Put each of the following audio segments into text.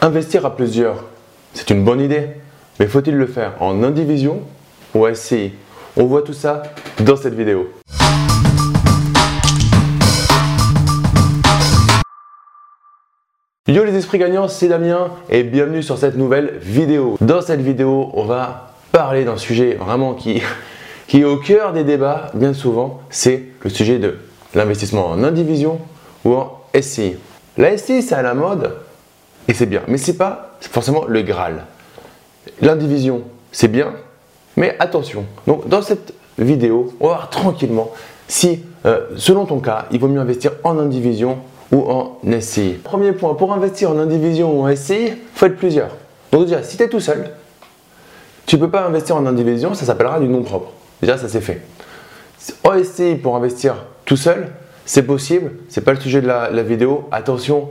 Investir à plusieurs, c'est une bonne idée, mais faut-il le faire en indivision ou SCI On voit tout ça dans cette vidéo. Yo les esprits gagnants, c'est Damien et bienvenue sur cette nouvelle vidéo. Dans cette vidéo, on va parler d'un sujet vraiment qui, qui est au cœur des débats bien souvent, c'est le sujet de l'investissement en indivision ou en SCI. La SCI, c'est à la mode et c'est bien, mais c'est pas forcément le Graal. L'indivision, c'est bien, mais attention. Donc dans cette vidéo, on va voir tranquillement si, euh, selon ton cas, il vaut mieux investir en indivision ou en SCI. Premier point, pour investir en indivision ou en SCI, il faut être plusieurs. Donc déjà, si tu es tout seul, tu ne peux pas investir en indivision, ça s'appellera du nom propre. Déjà, ça c'est fait. En SCI, pour investir tout seul, c'est possible, c'est pas le sujet de la, vidéo. Attention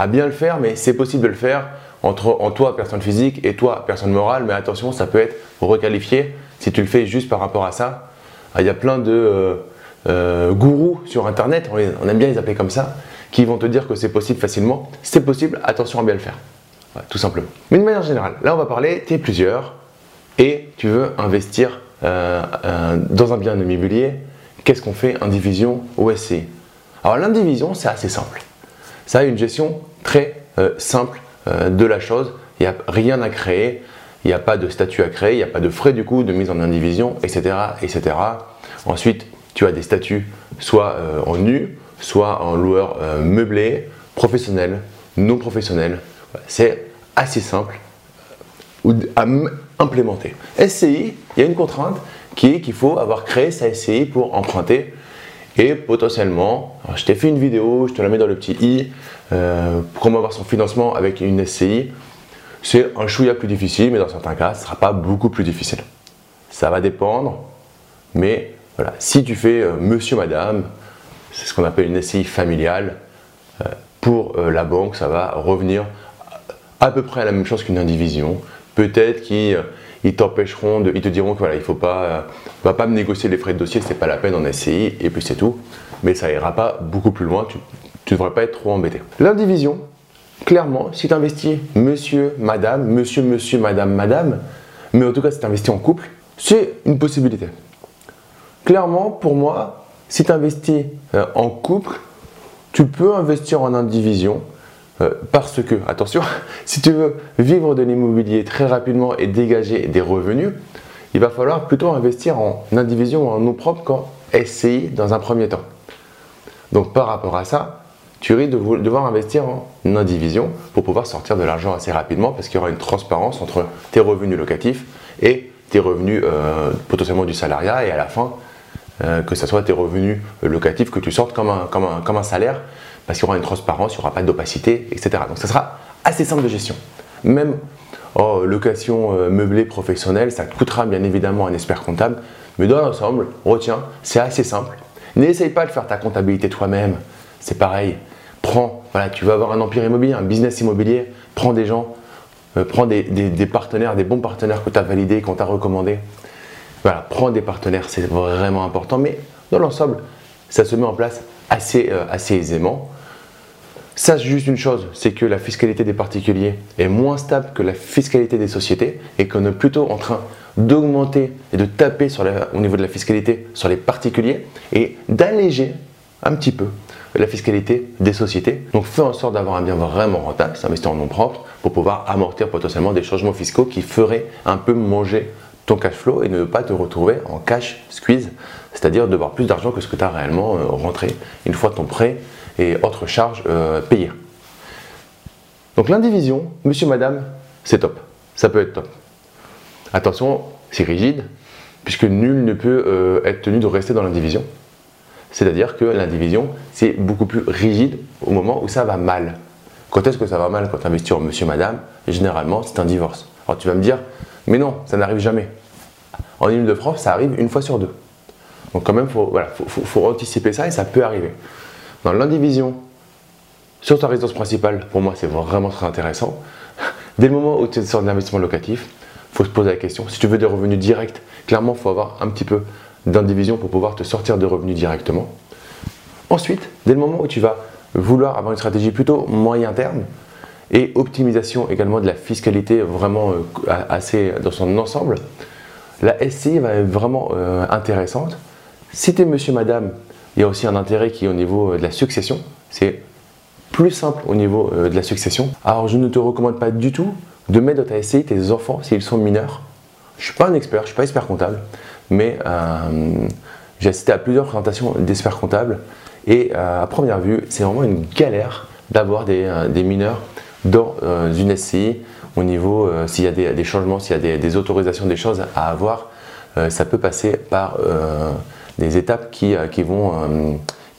à bien le faire, mais c'est possible de le faire entre en toi, personne physique, et toi, personne morale. Mais attention, ça peut être requalifié si tu le fais juste par rapport à ça. Il y a plein de euh, euh, gourous sur internet, on aime bien les appeler comme ça, qui vont te dire que c'est possible facilement. C'est possible, attention à bien le faire. tout simplement. Mais de manière générale, là on va parler, tu es plusieurs et tu veux investir euh, dans un bien immobilier. Qu'est-ce qu'on fait Indivision ou SCI Alors l'indivision, c'est assez simple. Ça a une gestion très euh, simple de la chose. Il n'y a rien à créer, il n'y a pas de statut à créer, il n'y a pas de frais du coup de mise en indivision, etc. etc. Ensuite, tu as des statuts soit en nu, soit en loueur euh, meublé, professionnel, non professionnel. C'est assez simple euh, à implémenter. SCI, il y a une contrainte qui est qu'il faut avoir créé sa SCI pour emprunter et potentiellement, je t'ai fait une vidéo, je te la mets dans le petit i, euh, comment avoir son financement avec une SCI. C'est un chouïa plus difficile, mais dans certains cas, ce ne sera pas beaucoup plus difficile. Ça va dépendre, mais voilà, si tu fais monsieur, madame, c'est ce qu'on appelle une SCI familiale. Euh, pour euh, la banque, ça va revenir à peu près à la même chose qu'une indivision. Peut-être qu'ils euh, t'empêcheront, ils te diront que voilà, il faut pas, va pas me négocier les frais de dossier, c'est pas la peine en SCI, et puis c'est tout. Mais ça ira pas beaucoup plus loin, tu ne devrais pas être trop embêté. L'indivision, clairement, si tu investis monsieur, madame, monsieur, monsieur, madame, madame, mais en tout cas si tu investis en couple, c'est une possibilité. Clairement, pour moi, si tu investis euh, en couple, tu peux investir en indivision euh, parce que, attention, si tu veux vivre de l'immobilier très rapidement et dégager des revenus, il va falloir plutôt investir en indivision ou en nom propre qu'en SCI dans un premier temps. Donc par rapport à ça, tu risques de devoir investir en indivision pour pouvoir sortir de l'argent assez rapidement parce qu'il y aura une transparence entre tes revenus locatifs et tes revenus euh, potentiellement du salariat et à la fin euh, que ce soit tes revenus locatifs, que tu sortes comme un, salaire, parce qu'il y aura une transparence, il n'y aura pas d'opacité, etc. Donc ça sera assez simple de gestion. Même oh, location euh, meublée professionnelle, ça coûtera bien évidemment un expert comptable, mais dans l'ensemble, retiens, c'est assez simple. N'essaye pas de faire ta comptabilité toi-même, c'est pareil. Prends, tu veux avoir un empire immobilier, un business immobilier, prends des gens, euh, prends des, des, partenaires, des bons partenaires que tu as validés, qu'on t'a recommandés. Voilà, prendre des partenaires, c'est vraiment important, mais dans l'ensemble, ça se met en place assez, euh, aisément. Sache juste une chose, c'est que la fiscalité des particuliers est moins stable que la fiscalité des sociétés et qu'on est plutôt en train d'augmenter et de taper sur au niveau de la fiscalité sur les particuliers et d'alléger un petit peu la fiscalité des sociétés. Donc fais en sorte d'avoir un bien vraiment rentable, s'investir en nom propre pour pouvoir amortir potentiellement des changements fiscaux qui feraient un peu manger ton cash flow et ne pas te retrouver en cash squeeze, c'est-à-dire devoir plus d'argent que ce que tu as réellement euh, rentré une fois ton prêt et autres charges euh, payées. Donc l'indivision, monsieur, madame, c'est top. Ça peut être top. Attention, c'est rigide, puisque nul ne peut euh, être tenu de rester dans l'indivision. C'est-à-dire que l'indivision, c'est beaucoup plus rigide au moment où ça va mal. Quand est-ce que ça va mal quand tu investis en monsieur, madame? Généralement, c'est un divorce. Alors tu vas me dire, mais non, ça n'arrive jamais. En Ile-de-France, ça arrive une fois sur deux. Donc quand même, il faut, anticiper ça et ça peut arriver. Dans l'indivision, sur ta résidence principale, pour moi, c'est vraiment très intéressant. Dès le moment où tu es sur l'investissement locatif, il faut se poser la question. Si tu veux des revenus directs, clairement, il faut avoir un petit peu d'indivision pour pouvoir te sortir de revenus directement. Ensuite, dès le moment où tu vas vouloir avoir une stratégie plutôt moyen terme, et optimisation également de la fiscalité vraiment euh, assez dans son ensemble, la SCI va être vraiment euh, intéressante. Si tu es monsieur, madame, il y a aussi un intérêt qui est au niveau de la succession. C'est plus simple au niveau de la succession. Alors je ne te recommande pas du tout de mettre dans ta SCI tes enfants s'ils sont mineurs. Je ne suis pas un expert, je ne suis pas expert comptable, mais j'ai assisté à plusieurs présentations d'experts comptables et à première vue, c'est vraiment une galère d'avoir des, mineurs dans euh, une SCI au niveau, euh, s'il y a des, changements, s'il y a des, autorisations, des choses à avoir, euh, ça peut passer par des étapes qui, vont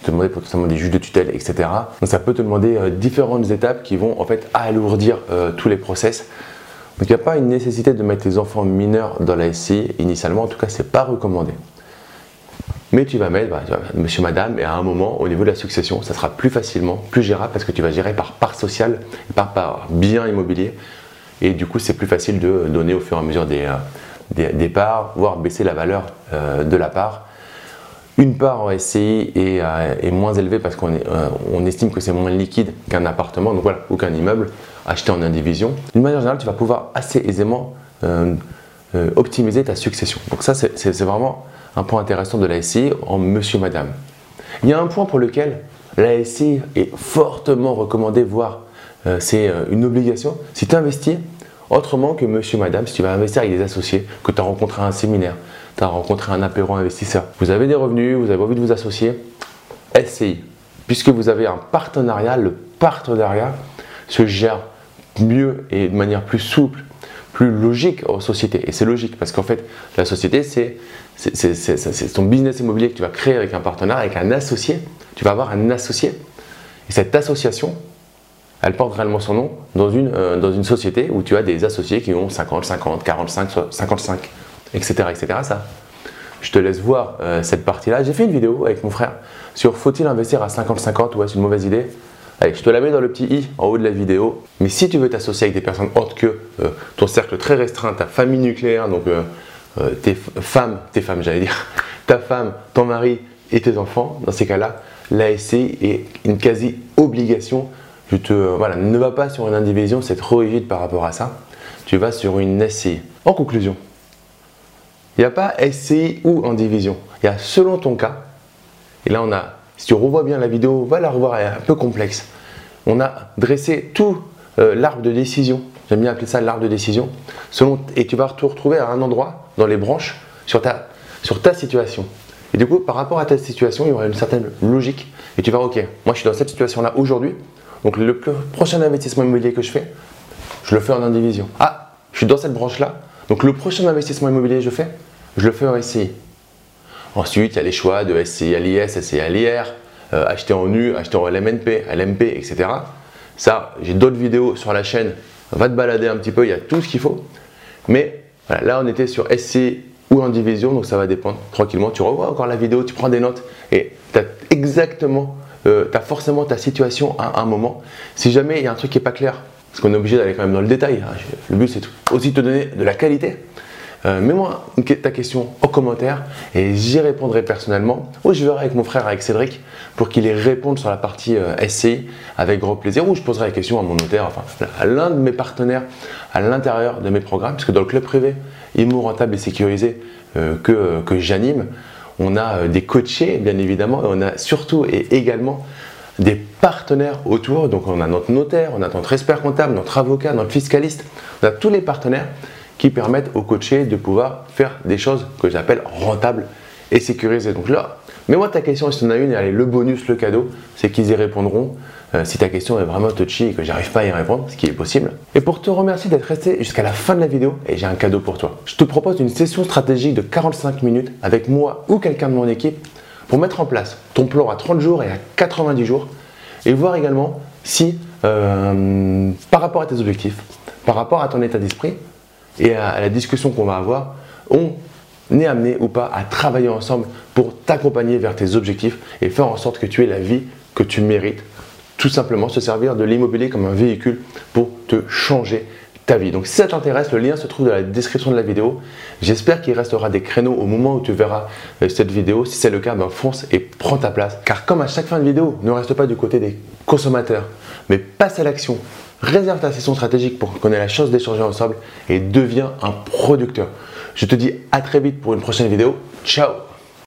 te demander potentiellement des juges de tutelle, etc. Donc ça peut te demander différentes étapes qui vont en fait alourdir tous les process. Donc il n'y a pas une nécessité de mettre tes enfants mineurs dans la SCI initialement, en tout cas c'est pas recommandé. Mais tu vas mettre bah, monsieur, madame, et à un moment, au niveau de la succession, ça sera plus facilement, plus gérable parce que tu vas gérer par part sociale, par, par bien immobilier. Et du coup, c'est plus facile de donner au fur et à mesure des, euh, parts, voire baisser la valeur euh, de la part. Une part en SCI euh, est, moins élevée parce qu'on on estime que c'est moins liquide qu'un appartement, donc voilà, ou qu'un immeuble acheté en indivision. D'une manière générale, tu vas pouvoir assez aisément optimiser ta succession. Donc ça, c'est vraiment un point intéressant de la SCI en monsieur, madame. Il y a un point pour lequel la SCI est fortement recommandée, voire c'est une obligation. Si tu investis autrement que monsieur, madame, si tu vas investir avec des associés, que tu as rencontré un séminaire, tu as rencontré un apéro investisseur, vous avez des revenus, vous avez envie de vous associer, SCI. Puisque vous avez un partenariat, le partenariat se gère mieux et de manière plus souple plus logique aux sociétés. Et c'est logique parce qu'en fait, la société, c'est ton business immobilier que tu vas créer avec un partenaire, avec un associé. Tu vas avoir un associé. Et cette association, elle porte réellement son nom dans une, euh, dans une société où tu as des associés qui ont 50, 50, 45, 55, etc. etc. Ça, je te laisse voir euh, cette partie-là. J'ai fait une vidéo avec mon frère sur faut-il investir à 50-50 ou est-ce une mauvaise idée Allez, je te la mets dans le petit i en haut de la vidéo. Mais si tu veux t'associer avec des personnes autres que euh, ton cercle très restreint, ta famille nucléaire, donc tes femmes, tes femmes j'allais dire, ta femme, ton mari et tes enfants, dans ces cas-là, l'ASC est une quasi-obligation. Je te, voilà, ne va pas sur une indivision, c'est trop rigide par rapport à ça. Tu vas sur une SCI. En conclusion, il n'y a pas SCI ou indivision. Il y a selon ton cas. Et là, on a si tu revois bien la vidéo, va la revoir, elle est un peu complexe. On a dressé tout euh, l'arbre de décision, j'aime bien appeler ça l'arbre de décision, selon, et tu vas te retrouver à un endroit dans les branches sur ta, sur ta situation. Et du coup, par rapport à ta situation, il y aura une certaine logique. Et tu vas, ok, moi je suis dans cette situation-là aujourd'hui, donc le prochain investissement immobilier que je fais, je le fais en indivision. Ah, je suis dans cette branche-là, donc le prochain investissement immobilier que je fais, je le fais en SCI. Ensuite, il y a les choix de SCI à l'IS, SCI à l'IR, euh, acheter en U, acheter en LMNP, LMP, etc. Ça, j'ai d'autres vidéos sur la chaîne. Va te balader un petit peu, il y a tout ce qu'il faut. Mais là, on était sur SCI ou en division, donc ça va dépendre tranquillement. Tu revois encore la vidéo, tu prends des notes et tu as exactement, euh, tu as forcément ta situation à un moment. Si jamais il y a un truc qui n'est pas clair, parce qu'on est obligé d'aller quand même dans le détail, hein, le but c'est aussi de te donner de la qualité. Euh, mets-moi ta question en commentaire et j'y répondrai personnellement ou je verrai avec mon frère, avec Cédric, pour qu'il y réponde sur la partie euh, SCI avec grand plaisir ou je poserai la question à mon notaire, enfin à l'un de mes partenaires à l'intérieur de mes programmes, puisque dans le club privé IMO rentable et sécurisé que, que j'anime, on a des coachés bien évidemment et on a surtout et également des partenaires autour. Donc on a notre notaire, on a notre expert comptable, notre avocat, notre fiscaliste, on a tous les partenaires qui permettent aux coachés de pouvoir faire des choses que j'appelle rentables et sécurisées. Donc là, mets-moi ta question si tu en as une et allez, le bonus, le cadeau, c'est qu'ils y répondront. Euh, si ta question est vraiment touchy et que j'arrive pas à y répondre, ce qui est possible. Et pour te remercier d'être resté jusqu'à la fin de la vidéo, et j'ai un cadeau pour toi. Je te propose une session stratégique de 45 minutes avec moi ou quelqu'un de mon équipe pour mettre en place ton plan à 30 jours et à 90 jours et voir également si, euh, par rapport à tes objectifs, par rapport à ton état d'esprit, et à, la discussion qu'on va avoir, on est amené ou pas à travailler ensemble pour t'accompagner vers tes objectifs et faire en sorte que tu aies la vie que tu mérites. Tout simplement se servir de l'immobilier comme un véhicule pour te changer ta vie. Donc si ça t'intéresse, le lien se trouve dans la description de la vidéo. J'espère qu'il restera des créneaux au moment où tu verras euh, cette vidéo. Si c'est le cas, ben fonce et prends ta place. Car comme à chaque fin de vidéo, ne reste pas du côté des consommateurs, mais passe à l'action réserve ta session stratégique pour qu'on ait la chance d'échanger ensemble et deviens un producteur. Je te dis à très vite pour une prochaine vidéo. Ciao